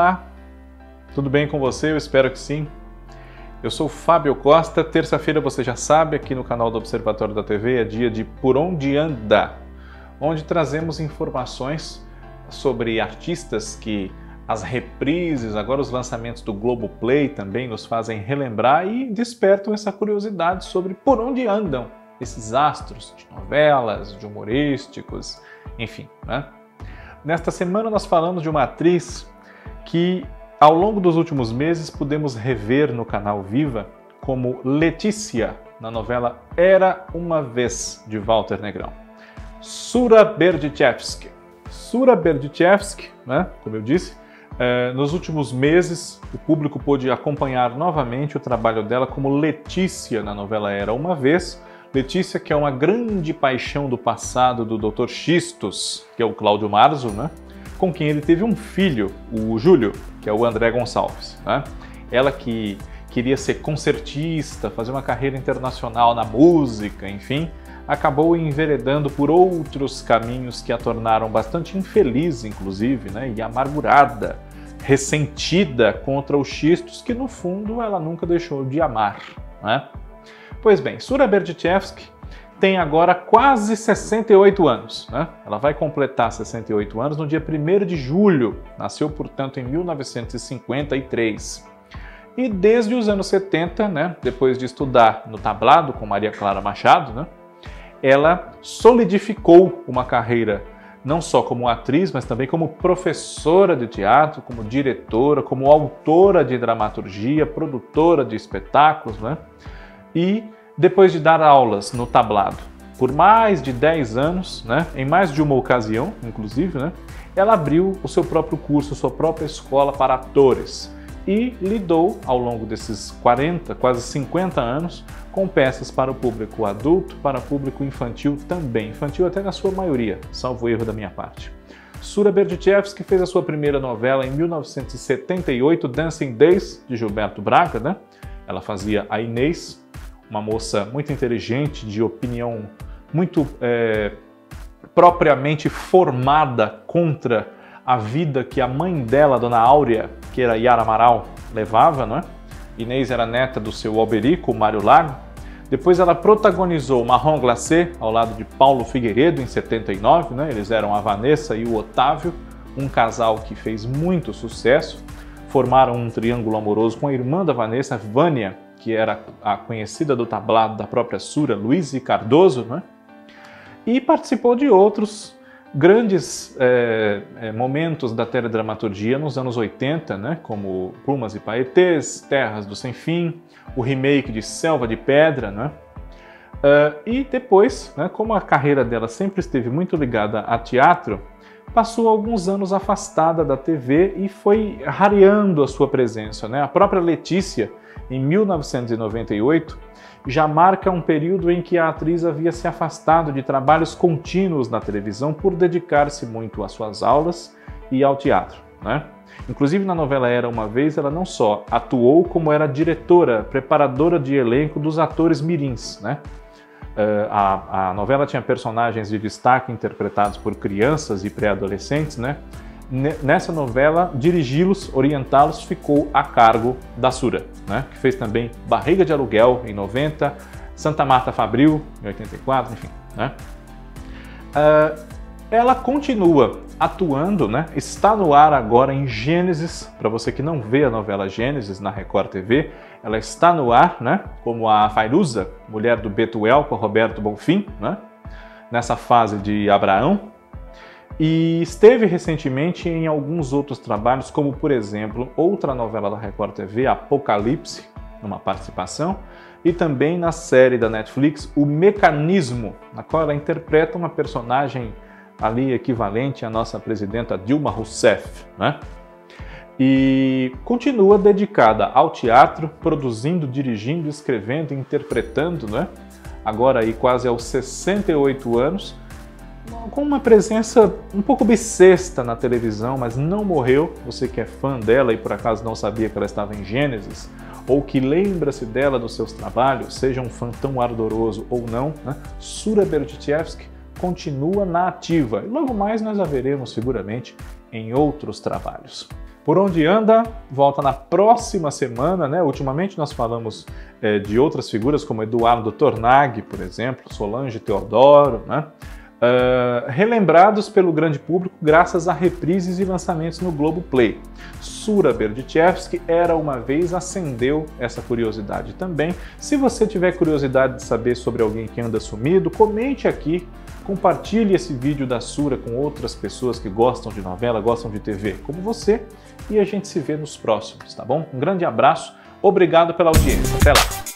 Olá, tudo bem com você? Eu espero que sim. Eu sou Fábio Costa. Terça-feira, você já sabe, aqui no canal do Observatório da TV é dia de Por Onde Anda, onde trazemos informações sobre artistas que as reprises, agora os lançamentos do Globoplay também nos fazem relembrar e despertam essa curiosidade sobre por onde andam esses astros de novelas, de humorísticos, enfim. Né? Nesta semana nós falamos de uma atriz que ao longo dos últimos meses pudemos rever no canal Viva como Letícia na novela Era uma vez de Walter Negrão. Sura Berdichevsky. Sura Berdichevsky, né, como eu disse, é, nos últimos meses o público pôde acompanhar novamente o trabalho dela como Letícia na novela Era uma vez. Letícia, que é uma grande paixão do passado do Dr. Xistos, que é o Cláudio Marzo, né? Com quem ele teve um filho, o Júlio, que é o André Gonçalves. Né? Ela que queria ser concertista, fazer uma carreira internacional na música, enfim, acabou enveredando por outros caminhos que a tornaram bastante infeliz, inclusive, né? e amargurada, ressentida contra os xistos que, no fundo, ela nunca deixou de amar. Né? Pois bem, Sura Berdichevsky tem agora quase 68 anos. Né? Ela vai completar 68 anos no dia 1 de julho. Nasceu, portanto, em 1953. E desde os anos 70, né, depois de estudar no tablado com Maria Clara Machado, né, ela solidificou uma carreira não só como atriz, mas também como professora de teatro, como diretora, como autora de dramaturgia, produtora de espetáculos, né? E depois de dar aulas no tablado por mais de 10 anos, né, em mais de uma ocasião, inclusive, né, ela abriu o seu próprio curso, sua própria escola para atores e lidou ao longo desses 40, quase 50 anos com peças para o público adulto, para o público infantil também, infantil até na sua maioria, salvo erro da minha parte. Sura Berdichevsky fez a sua primeira novela em 1978, Dancing Days, de Gilberto Braga, né? Ela fazia a Inês, uma moça muito inteligente, de opinião muito é, propriamente formada contra a vida que a mãe dela, Dona Áurea, que era Yara Amaral, levava, não é? Inês era neta do seu Alberico, Mário Lago. Depois ela protagonizou Marrom Glacé ao lado de Paulo Figueiredo em 79, né? Eles eram a Vanessa e o Otávio, um casal que fez muito sucesso. Formaram um triângulo amoroso com a irmã da Vanessa, Vânia, que era a conhecida do tablado da própria Sura, Luiz Cardoso, né? e participou de outros grandes é, momentos da teledramaturgia nos anos 80, né? como Plumas e Paetês, Terras do Sem Fim, o remake de Selva de Pedra, né? Uh, e depois, né, como a carreira dela sempre esteve muito ligada a teatro, passou alguns anos afastada da TV e foi rareando a sua presença. Né? A própria Letícia em 1998, já marca um período em que a atriz havia se afastado de trabalhos contínuos na televisão por dedicar-se muito às suas aulas e ao teatro. Né? Inclusive na novela Era Uma Vez, ela não só atuou, como era diretora, preparadora de elenco dos atores mirins. Né? Uh, a, a novela tinha personagens de destaque interpretados por crianças e pré-adolescentes, né? Nessa novela, dirigi-los, orientá-los ficou a cargo da Sura, né? que fez também Barriga de Aluguel em 90, Santa Marta Fabril em 84, enfim. Né? Uh, ela continua atuando, né? está no ar agora em Gênesis, para você que não vê a novela Gênesis na Record TV, ela está no ar, né? como a Fairuza, mulher do Betuel com Roberto Bonfim, né? nessa fase de Abraão, e esteve recentemente em alguns outros trabalhos, como por exemplo, outra novela da Record TV, Apocalipse, numa participação, e também na série da Netflix O Mecanismo, na qual ela interpreta uma personagem ali equivalente à nossa presidenta Dilma Rousseff, né? E continua dedicada ao teatro, produzindo, dirigindo, escrevendo, interpretando, né? Agora aí quase aos 68 anos, com uma presença um pouco bissexta na televisão, mas não morreu. Você que é fã dela e por acaso não sabia que ela estava em Gênesis, ou que lembra-se dela dos seus trabalhos, seja um fã tão ardoroso ou não, né? Sura Berdichevsky continua na ativa e logo mais nós a veremos seguramente em outros trabalhos. Por onde anda, volta na próxima semana, né? Ultimamente nós falamos é, de outras figuras como Eduardo Tornag, por exemplo, Solange Teodoro, né? Uh, relembrados pelo grande público graças a reprises e lançamentos no Globo Play. Sura Berdichevsky era uma vez acendeu essa curiosidade também. Se você tiver curiosidade de saber sobre alguém que anda sumido, comente aqui, compartilhe esse vídeo da Sura com outras pessoas que gostam de novela, gostam de TV, como você, e a gente se vê nos próximos, tá bom? Um grande abraço, obrigado pela audiência, até lá!